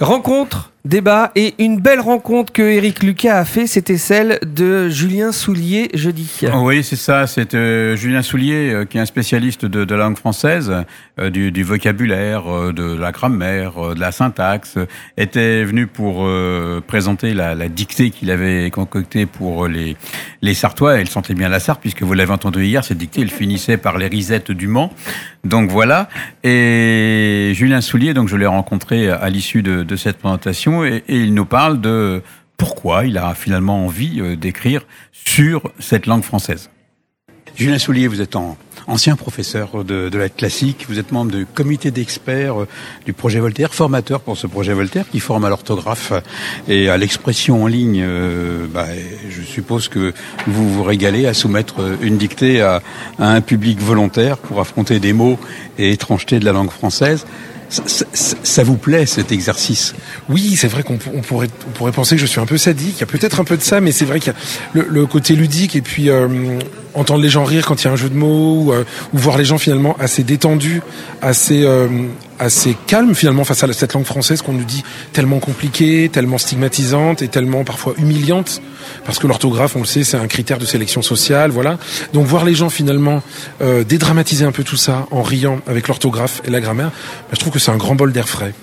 Rencontre, débat et une belle rencontre que Eric Lucas a fait, c'était celle de Julien Soulier jeudi. Oui, c'est ça. C'est euh, Julien Soulier euh, qui est un spécialiste de, de la langue française, euh, du, du, vocabulaire, euh, de la grammaire, euh, de la syntaxe. Était venu pour présenter la, la dictée qu'il avait concoctée pour les les Sartois. Elle sentait bien la Sarthe puisque vous l'avez entendu hier. Cette dictée, elle finissait par les risettes du Mans. Donc voilà. Et Julien Soulier, donc je l'ai rencontré à l'issue de de cette présentation et, il nous parle de pourquoi il a finalement envie euh, d'écrire sur cette langue française. Julien Soulier, vous êtes en, ancien professeur de, de, la classique, vous êtes membre du comité d'experts euh, du projet Voltaire, formateur pour ce projet Voltaire qui forme à l'orthographe et à l'expression en ligne. Euh, bah, je suppose que vous vous régalez à soumettre une dictée à, à un public volontaire pour affronter des mots et étrangetés de la langue française. Ça, ça, vous plaît cet exercice? Oui, c'est vrai qu'on pourrait, on pourrait penser que je suis un peu sadique. Il y a peut-être un peu de ça, mais c'est vrai qu'il y a le, le, côté ludique et puis euh, entendre les gens rire quand il y a un jeu de mots ou, euh, ou voir les gens finalement assez détendus, assez euh, assez calmes finalement face à cette langue française qu'on nous dit tellement compliquée, tellement stigmatisante et tellement parfois humiliante parce que l'orthographe, on le sait, c'est un critère de sélection sociale, voilà. Donc voir les gens finalement euh, dédramatiser un peu tout ça en riant avec l'orthographe et la grammaire, ben, je trouve que c'est un grand bol d'air frais.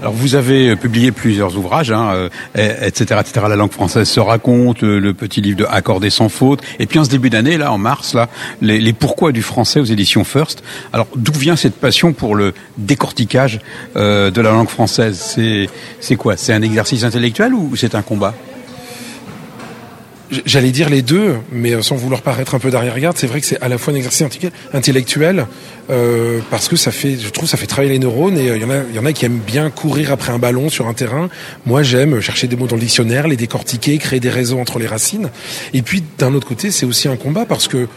Alors vous avez publié plusieurs ouvrages, hein, etc., etc. La langue française se raconte, le petit livre de Accordé sans faute, et puis en ce début d'année, là, en mars, là, les, pourquoi du français aux éditions First. Alors d'où vient cette passion pour le décortiquage euh, de la langue française? C'est quoi? C'est un exercice intellectuel ou c'est un combat? J'allais dire les deux, mais sans vouloir paraître un peu derrière-garde, c'est vrai que c'est à la fois un exercice intellectuel, euh, parce que ça fait, je trouve, ça fait travailler les neurones, et il euh, y en a, il y en a qui aiment bien courir après un ballon sur un terrain. Moi, j'aime chercher des mots dans le dictionnaire, les décortiquer, créer des réseaux entre les racines. Et puis, d'un autre côté, c'est aussi un combat parce que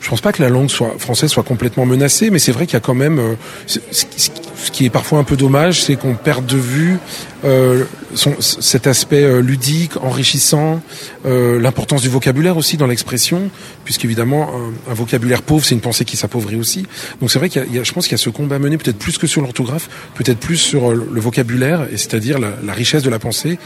je pense pas que la langue soit, française soit complètement menacée, mais c'est vrai qu'il y a quand même euh, qui est parfois un peu dommage, c'est qu'on perde de vue euh, son, cet aspect euh, ludique, enrichissant, euh, l'importance du vocabulaire aussi dans l'expression, puisqu'évidemment un, un vocabulaire pauvre, c'est une pensée qui s'appauvrit aussi. Donc c'est vrai qu'il y, a, je pense qu'il y a ce combat à mener peut-être plus que sur l'orthographe, peut-être plus sur le vocabulaire, et c'est-à-dire la richesse de la pensée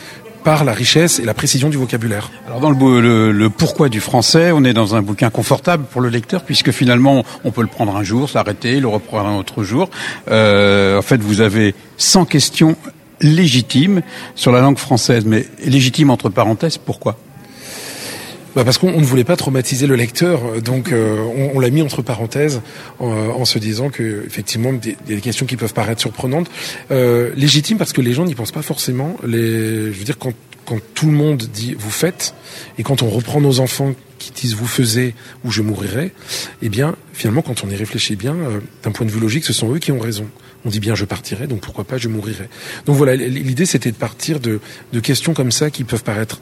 par la richesse et la précision du vocabulaire. Alors dans le, le, le, pourquoi du français, on est dans un bouquin confortable pour le lecteur puisque finalement on peut le prendre un jour, s'arrêter, le reprendre un autre jour. Euh, en fait, vous avez 100 questions légitimes sur la langue française, mais légitimes entre parenthèses, pourquoi? Bah parce qu'on ne voulait pas traumatiser le lecteur, donc euh, on, on l'a mis entre parenthèses en, en, se disant que effectivement des, des questions qui peuvent paraître surprenantes, euh, légitimes parce que les gens n'y pensent pas forcément. Les, je veux dire quand quand tout le monde dit vous faites et quand on reprend nos enfants qui disent vous faisiez ou je mourirai, eh bien finalement quand on y réfléchit bien, euh, d'un point de vue logique, ce sont eux qui ont raison. On dit bien je partirai, donc pourquoi pas je mourirai. Donc voilà, l'idée c'était de partir de, de questions comme ça qui peuvent paraître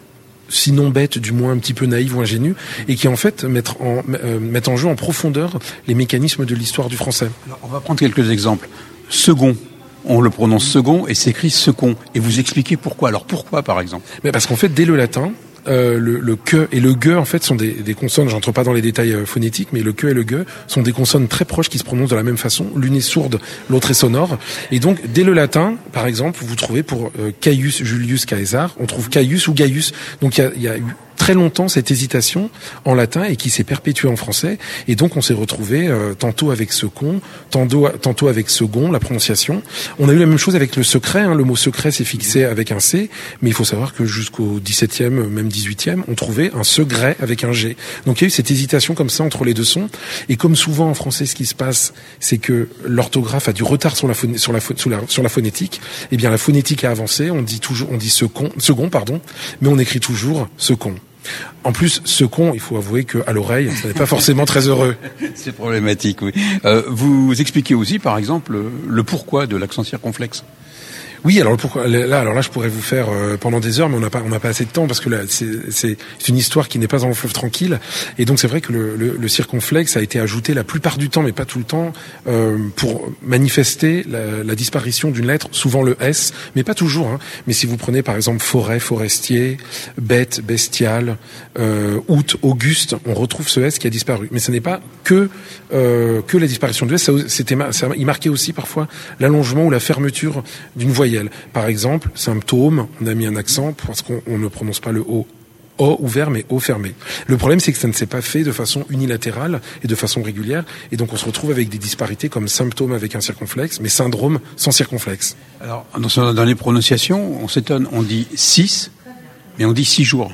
sinon bête, du moins un petit peu naïve ou ingénue, et qui en fait mettent en, euh, mettent en jeu en profondeur les mécanismes de l'histoire du français. Alors, on va prendre quelques exemples. Second, on le prononce second et s'écrit second. Et vous expliquez pourquoi. Alors pourquoi par exemple? Mais Parce qu'en fait, dès le latin, euh, le, le, que et le ge en fait sont des, des consonnes. J'entre pas dans les détails euh, phonétiques, mais le que et le ge sont des consonnes très proches qui se prononcent de la même façon. L'une est sourde, l'autre est sonore. Et donc dès le latin, par exemple, vous trouvez pour euh, Caius Julius Caesar, on trouve Caius ou Gaius. Donc il y, y a, très longtemps cette hésitation en latin et qui s'est perpétuée en français. Et donc on s'est retrouvé euh, tantôt avec ce con, tantôt, tantôt avec second, la prononciation. On a eu la même chose avec le secret. Hein. Le mot secret s'est fixé avec un C, mais il faut savoir que jusqu'au 17e, même 18e, on trouvait un secret avec un G. Donc il y a eu cette hésitation comme ça entre les deux sons. Et comme souvent en français, ce qui se passe, c'est que l'orthographe a du retard sur la, sur la, sur la, sur la phonétique. Eh bien la phonétique a avancé. On dit toujours, on dit second, second pardon, mais on écrit toujours second. En plus, ce con, il faut avouer qu'à l'oreille, ce n'est pas forcément très heureux. C'est problématique, oui. Euh, vous expliquez aussi, par exemple, le pourquoi de l'accent circonflexe. Oui, alors pourquoi là, alors là, je pourrais vous faire euh, pendant des heures, mais on n'a pas, on n'a pas assez de temps parce que là, c'est une histoire qui n'est pas dans le fleuve tranquille, et donc c'est vrai que le, le, le, circonflexe a été ajouté la plupart du temps, mais pas tout le temps, euh, pour manifester la, la disparition d'une lettre, souvent le S, mais pas toujours. Hein. Mais si vous prenez par exemple forêt, forestier, bête, bestial, euh, août, auguste, on retrouve ce S qui a disparu. Mais ce n'est pas que euh, que la disparition du S, c'était, il marquait aussi parfois l'allongement ou la fermeture d'une voyelle Par exemple, symptôme, on a mis un accent parce qu'on ne prononce pas le O. O ouvert mais O fermé. Le problème c'est que ça ne s'est pas fait de façon unilatérale et de façon régulière et donc on se retrouve avec des disparités comme symptôme avec un circonflexe mais syndrome sans circonflexe. Alors dans, dans les prononciations, on s'étonne, on dit 6 mais on dit 6 jours.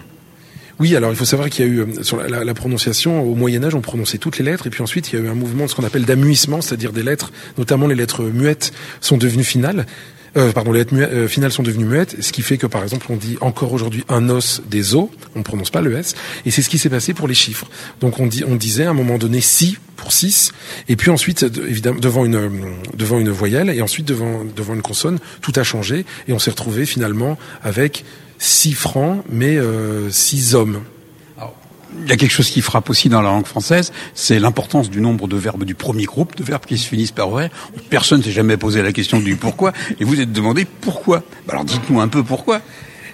Oui, alors il faut savoir qu'il y a eu euh, sur la, la, prononciation au Moyen Âge, on prononçait toutes les lettres, et puis ensuite il y a eu un mouvement de ce qu'on appelle d'amuissement, c'est-à-dire des lettres, notamment les lettres muettes, sont devenues finales. Euh, pardon, les lettres euh, finales sont devenues muettes, ce qui fait que par exemple on dit encore aujourd'hui un os des os, on ne prononce pas le S, et c'est ce qui s'est passé pour les chiffres. Donc on, dit, on disait à un moment donné si pour 6, et puis ensuite évidemment devant une devant une voyelle, et ensuite devant devant une consonne, tout a changé, et on s'est retrouvé finalement avec six francs, mais euh, six hommes. Il y a quelque chose qui frappe aussi dans la langue française, c'est l'importance du nombre de verbes du premier groupe, de verbes qui se finissent par vrai. Personne s'est jamais posé la question du pourquoi, et vous êtes demandé pourquoi. Bah alors dites-nous un peu pourquoi.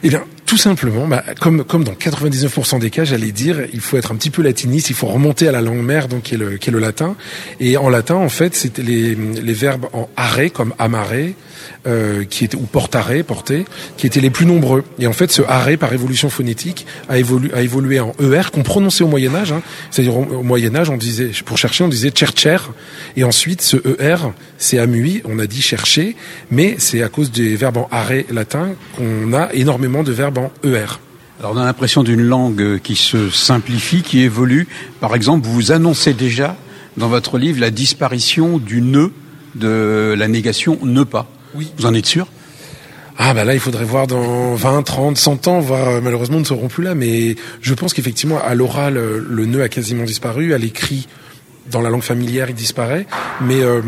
Eh bien, tout simplement, bah, comme, comme dans 99% des cas, j'allais dire, il faut être un petit peu latiniste, il faut remonter à la langue mère, donc qui est le, qui est le latin. Et en latin, en fait, c'était les, les verbes en arrêt, comme amarrer, euh, qui était ou portare, porter, qui étaient les plus nombreux. Et en fait, ce arrêt par évolution phonétique a, évolué, a évolué en er qu'on prononçait au Moyen Âge. Hein. C'est-à-dire au, Moyen Âge, on disait pour chercher, on disait chercher, et ensuite ce er c'est amui, on a dit chercher, mais c'est à cause des verbes en arrêt latin qu'on a énormément de verbes en er. Alors on a l'impression d'une langue qui se simplifie, qui évolue. Par exemple, vous annoncez déjà dans votre livre la disparition du ne de la négation ne pas. Oui. Vous en êtes sûr? Ah bah là, il faudrait voir dans 20, 30, 100 ans, voire euh, malheureusement, nous ne serons plus là. Mais je pense qu'effectivement, à l'oral, euh, le nœud a quasiment disparu. À l'écrit, dans la langue familière, il disparaît. Mais, euh,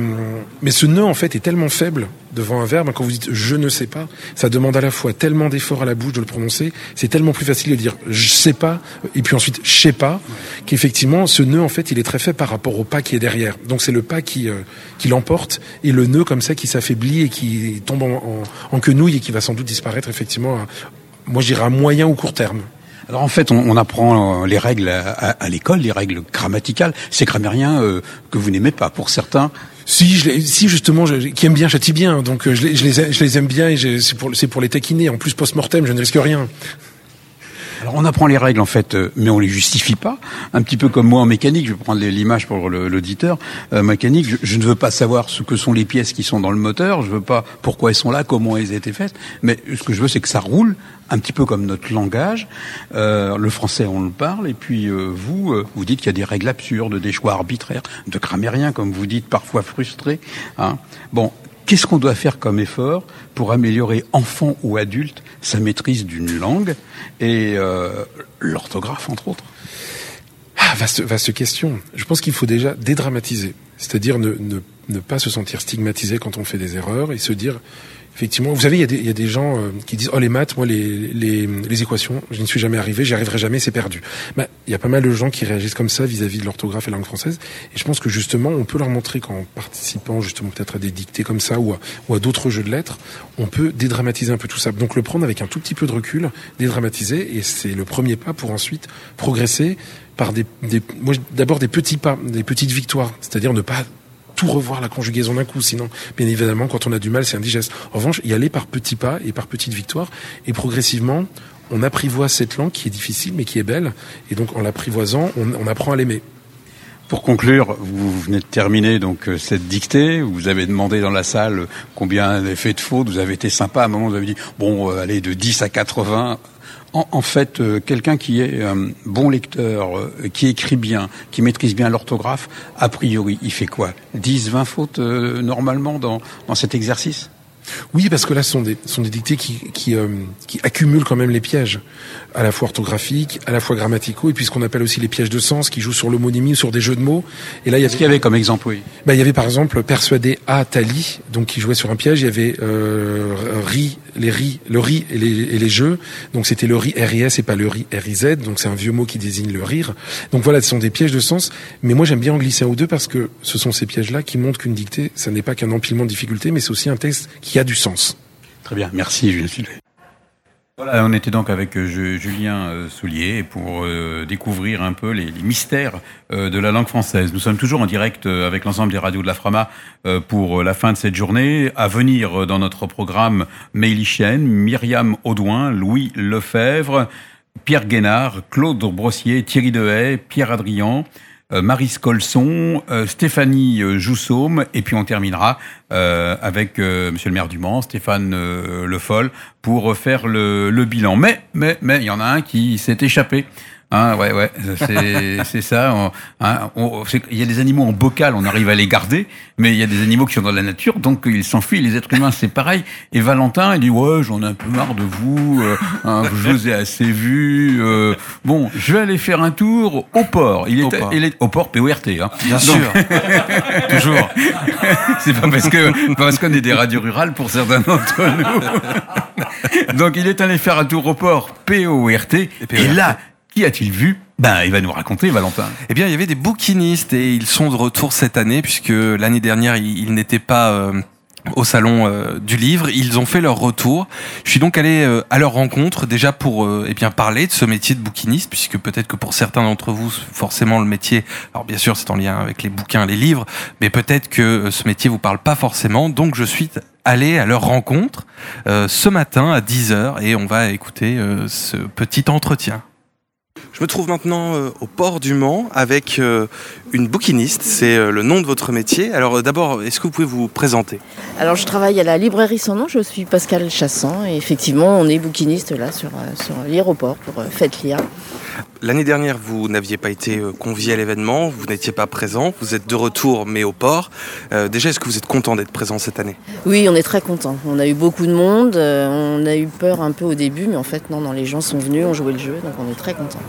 mais ce nœud, en fait, est tellement faible devant un verbe. Quand vous dites je ne sais pas, ça demande à la fois tellement d'efforts à la bouche de le prononcer. C'est tellement plus facile de dire je sais pas, et puis ensuite je sais pas, qu'effectivement, ce nœud, en fait, il est très fait par rapport au pas qui est derrière. Donc c'est le pas qui, euh, qui l'emporte, et le nœud, comme ça, qui s'affaiblit et qui tombe en, en, en quenouille et qui va sans doute disparaître, effectivement, à, moi je dirais à moyen ou court terme. Alors en fait, on, on apprend les règles à, à, l'école, les règles grammaticales. Ces grammairiens euh, que vous n'aimez pas, pour certains. Si, je les, si justement, je, qui aime bien châtie bien, donc euh, je les, je les, je les aime bien et c'est pour, c'est pour les taquiner. En plus, post-mortem, je ne risque rien. Alors on apprend les règles en fait, euh, mais on les justifie pas. Un petit peu comme moi en mécanique, je vais prendre l'image pour l'auditeur. Euh, mécanique, je, je, ne veux pas savoir ce que sont les pièces qui sont dans le moteur. Je veux pas pourquoi elles sont là, comment elles ont été faites. Mais ce que je veux, c'est que ça roule un petit peu comme notre langage. Euh, le français, on le parle, et puis euh, vous, euh, vous dites qu'il y a des règles absurdes, des choix arbitraires, de grammairiens, comme vous dites, parfois frustrés. Hein. Bon, Qu'est-ce qu'on doit faire comme effort pour améliorer, enfant ou adulte, sa maîtrise d'une langue et euh, l'orthographe, entre autres? Ah, vaste, vaste question. Je pense qu'il faut déjà dédramatiser, c'est-à-dire ne, ne, ne pas se sentir stigmatisé quand on fait des erreurs et se dire Effectivement, vous savez, il y, a des, il y a des gens euh, qui disent oh les maths, moi les, les, les équations, je n'y suis jamais arrivé, j'y arriverai jamais, c'est perdu. Ben, il y a pas mal de gens qui réagissent comme ça vis-à-vis de l'orthographe et la langue française, et je pense que justement, on peut leur montrer qu'en participant justement peut-être à des dictées comme ça ou à, ou à d'autres jeux de lettres, on peut dédramatiser un peu tout ça. Donc le prendre avec un tout petit peu de recul, dédramatiser, et c'est le premier pas pour ensuite progresser par des, des moi d'abord des petits pas, des petites victoires, c'est-à-dire ne pas revoir la conjugaison d'un coup. Sinon, bien évidemment, quand on a du mal, c'est indigeste. En revanche, y aller par petits pas et par petites victoires. Et progressivement, on apprivoise cette langue qui est difficile, mais qui est belle. Et donc, en l'apprivoisant, on apprend à l'aimer. Pour conclure, vous venez de terminer donc euh, cette dictée. Vous avez demandé dans la salle combien fait de fautes. Vous avez été sympa. À un moment, vous avez dit bon, euh, allez de 10 à 80 en, en fait, euh, quelqu'un qui est un bon lecteur, euh, qui écrit bien, qui maîtrise bien l'orthographe, a priori, il fait quoi? 10, 20 fautes euh, normalement dans, dans cet exercice? Oui, parce que là, ce sont des, ce sont des dictées qui, qui, euh, qui, accumulent quand même les pièges, à la fois orthographiques, à la fois grammaticaux, et puis ce qu'on appelle aussi les pièges de sens, qui jouent sur l'homonymie ou sur des jeux de mots. Et là, il y avait, ce qu'il y avait comme exemple, oui? Bah, il y avait par exemple persuadé à Tali, donc qui jouait sur un piège. Il y avait euh, ri, les ri, le ri et les, et les jeux. Donc c'était le ri RIS et pas le ri RIZ. Donc c'est un vieux mot qui désigne le rire. Donc voilà, ce sont des pièges de sens. Mais moi, j'aime bien en glisser un ou deux parce que ce sont ces pièges-là qui montrent qu'une dictée, ça n'est pas qu'un empilement de difficultés, mais c'est aussi un texte qui a du sens. Très bien, merci Julien. Voilà, on était donc avec euh, Ju- Julien euh, Soulier pour euh, découvrir un peu les, les mystères de la langue française. Nous sommes toujours en direct avec l'ensemble des radios de la Frama pour la fin de cette journée. À venir dans notre programme Meili Chen, Myriam Audouin, Louis Lefebvre, Pierre Guénard, Claude Brossier, Thierry Dehaye, Pierre Adrian, Marie Colson, Stéphanie Joussaume, et puis on terminera avec euh, Monsieur le maire du Mans, Stéphane euh, Le Foll, pour faire le, le bilan. Mais, mais, mais, il y en a un qui s'est échappé. Hein, ouais, ouais, c'est ça. on- hein, on- Il y a des animaux en bocal, on arrive à les garder, mais il y a des animaux qui sont dans la nature, donc ils s'enfuient. Les êtres humains, c'est pareil. Et Valentin, il dit ouais, j'en ai un peu marre de vous. euh, hein, je vous ai assez vu. euh, bon, je vais aller faire un tour au port. Il est, Au port. il est au port PORT. Hein. Bien Donc, sûr. Toujours. c'est pas parce que parce qu'on est des radios rurales pour certains d'entre nous. Donc il est allé faire un tour au port PORT. Et, là, qui a-t-il vu? Ben, il va nous raconter, Valentin. Eh bien, il y avait des bouquinistes et ils sont de retour cette année puisque l'année dernière, ils, ils n'étaient pas euh, au salon euh, du livre. Ils ont fait leur retour. Je suis donc allé euh, à leur rencontre déjà pour euh, eh bien parler de ce métier de bouquiniste puisque peut-être que pour certains d'entre vous, forcément le métier, alors bien sûr c'est en lien avec les bouquins, les livres, mais peut-être que euh, ce métier vous parle pas forcément. Donc je suis allé à leur rencontre euh, ce matin à 10h et on va écouter euh, ce petit entretien. Je me trouve maintenant euh, au port du Mans avec euh, une bouquiniste, c'est euh, le nom de votre métier. Alors d'abord, est-ce que vous pouvez vous présenter? Alors je travaille à la librairie Son Nom, je suis Pascal Chassan et effectivement on est bouquiniste là sur, sur l'aéroport pour Faites Lire. L'année dernière, vous n'aviez pas été euh, convié à l'événement, vous n'étiez pas présent, vous êtes de retour mais au port. Euh, déjà, est-ce que vous êtes content d'être présent cette année? Oui on est très content, on a eu beaucoup de monde, euh, on a eu peur un peu au début mais en fait non, non les gens sont venus, ont joué le jeu donc on est très content.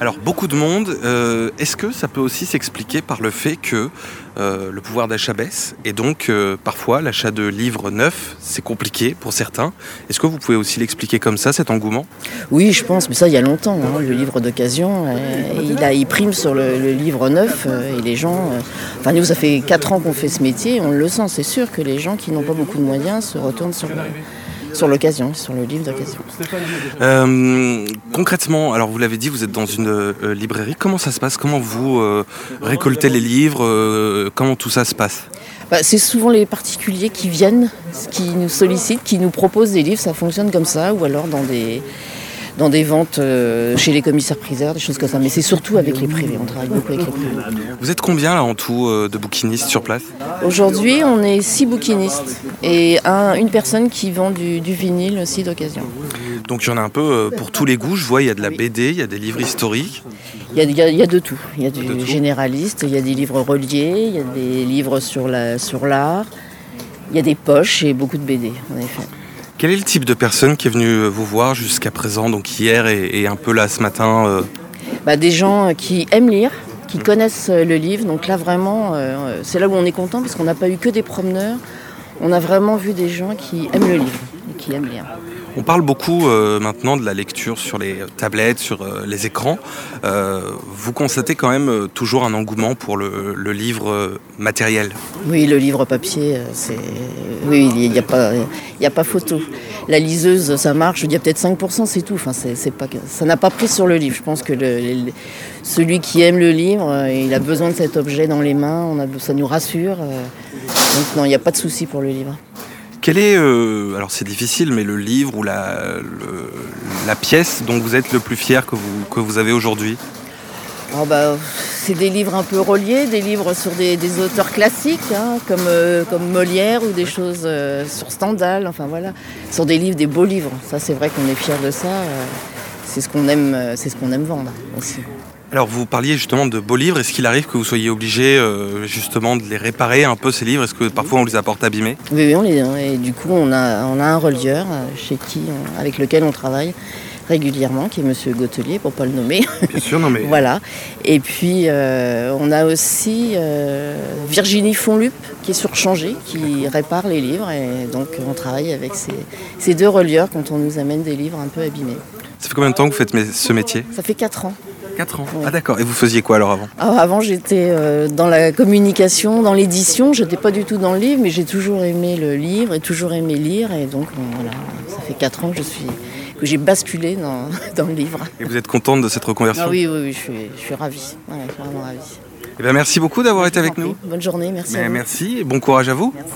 Alors beaucoup de monde, euh, est-ce que ça peut aussi s'expliquer par le fait que euh, le pouvoir d'achat baisse et donc euh, parfois l'achat de livres neufs, c'est compliqué pour certains. Est-ce que vous pouvez aussi l'expliquer comme ça, cet engouement? Oui je pense mais ça il y a longtemps, hein, le livre d'occasion euh, il, a, prime sur le, livre neuf et les gens, enfin nous ça fait 4 ans qu'on fait ce métier, on le sent c'est sûr que les gens qui n'ont pas beaucoup de moyens se retournent sur le- sur l'occasion, sur le livre d'occasion. Euh, concrètement, alors vous l'avez dit, vous êtes dans une euh, librairie. Comment ça se passe? Comment vous euh, récoltez les livres? Comment tout ça se passe? Bah, c'est souvent les particuliers qui viennent, qui nous sollicitent, qui nous proposent des livres, ça fonctionne comme ça, ou alors dans des, dans des ventes euh, chez les commissaires-priseurs, des choses comme ça. Mais c'est surtout avec les privés, on travaille beaucoup avec les privés. Vous êtes combien là en tout euh, de bouquinistes sur place? Aujourd'hui, on est six bouquinistes et un- une personne qui vend du, du vinyle aussi d'occasion. Donc il y en a un peu euh, pour tous les goûts. Je vois, il y a de la BD, il y a des livres historiques. Il y a, il y de tout. Il y a du généraliste, il y a des livres reliés, il y a des livres sur la- sur l'art, il y a des poches et beaucoup de BD, en effet. Quel est le type de personne qui est venu euh, vous voir jusqu'à présent, donc hier et, et un peu là ce matin euh, Bah, des gens qui aiment lire, qui connaissent euh, le livre. Donc là, vraiment, euh, c'est là où on est content parce qu'on n'a pas eu que des promeneurs. On a vraiment vu des gens qui aiment le livre et qui aiment lire. On parle beaucoup euh, maintenant de la lecture sur les tablettes, sur euh, les écrans. Euh, vous constatez quand même toujours un engouement pour le, livre matériel. Oui, le livre papier, c'est. Oui, il n'y a, pas- il y a pas photo. La liseuse, ça marche. Je dis peut-être 5%, c'est tout. Enfin, pas... Ça n'a pas pris sur le livre. Je pense que celui qui aime le livre, il a besoin de cet objet dans les mains. A... Ça nous rassure. Donc, non, il n'y a pas de souci pour le livre. Quel est, euh, alors c'est difficile, mais le livre ou la, le- la pièce dont vous êtes le plus fier que vous, que vous avez aujourd'hui? Oh bah, c'est des livres un peu reliés, des livres sur des, des auteurs classiques, hein, comme, euh, comme Molière ou des choses euh, sur Stendhal, enfin voilà. Sur des livres, des beaux livres. Ça, c'est vrai qu'on est fiers de ça. c'est ce qu'on aime, c'est ce qu'on aime vendre aussi. Alors vous parliez justement de beaux livres. Est-ce qu'il arrive que vous soyez obligé euh, justement de les réparer un peu ces livres? Est-ce que parfois on les apporte abîmés? Oui, oui, on les, et du coup, on a, on a un relieur euh, chez qui, avec lequel on travaille régulièrement, qui est Monsieur Gautelier, pour pas le nommer. Bien sûr, non mais Voilà. Et puis, euh, on a aussi euh, Virginie Fonlup, qui est surchangée, qui répare les livres. Et donc, on travaille avec ces, ces deux relieurs quand on nous amène des livres un peu abîmés. ça fait combien de temps que vous faites ce métier? Ça fait 4 ans. 4 ans. Oui. Ah d'accord. Et vous faisiez quoi alors avant Alors, avant, j'étais euh, dans la communication, dans l'édition. J'étais pas du tout dans le livre, mais j'ai toujours aimé le livre et toujours aimé lire. Et donc, voilà, ça fait 4 ans que je suis que j'ai basculé dans, dans le livre. Et vous êtes contente de cette reconversion Ah oui, oui, oui, je suis, je suis ravie. Ouais, vraiment ravie. Eh bien, Merci beaucoup d'avoir été avec Je nous. Bonne journée, merci. à vous. merci et bon courage à vous. Merci.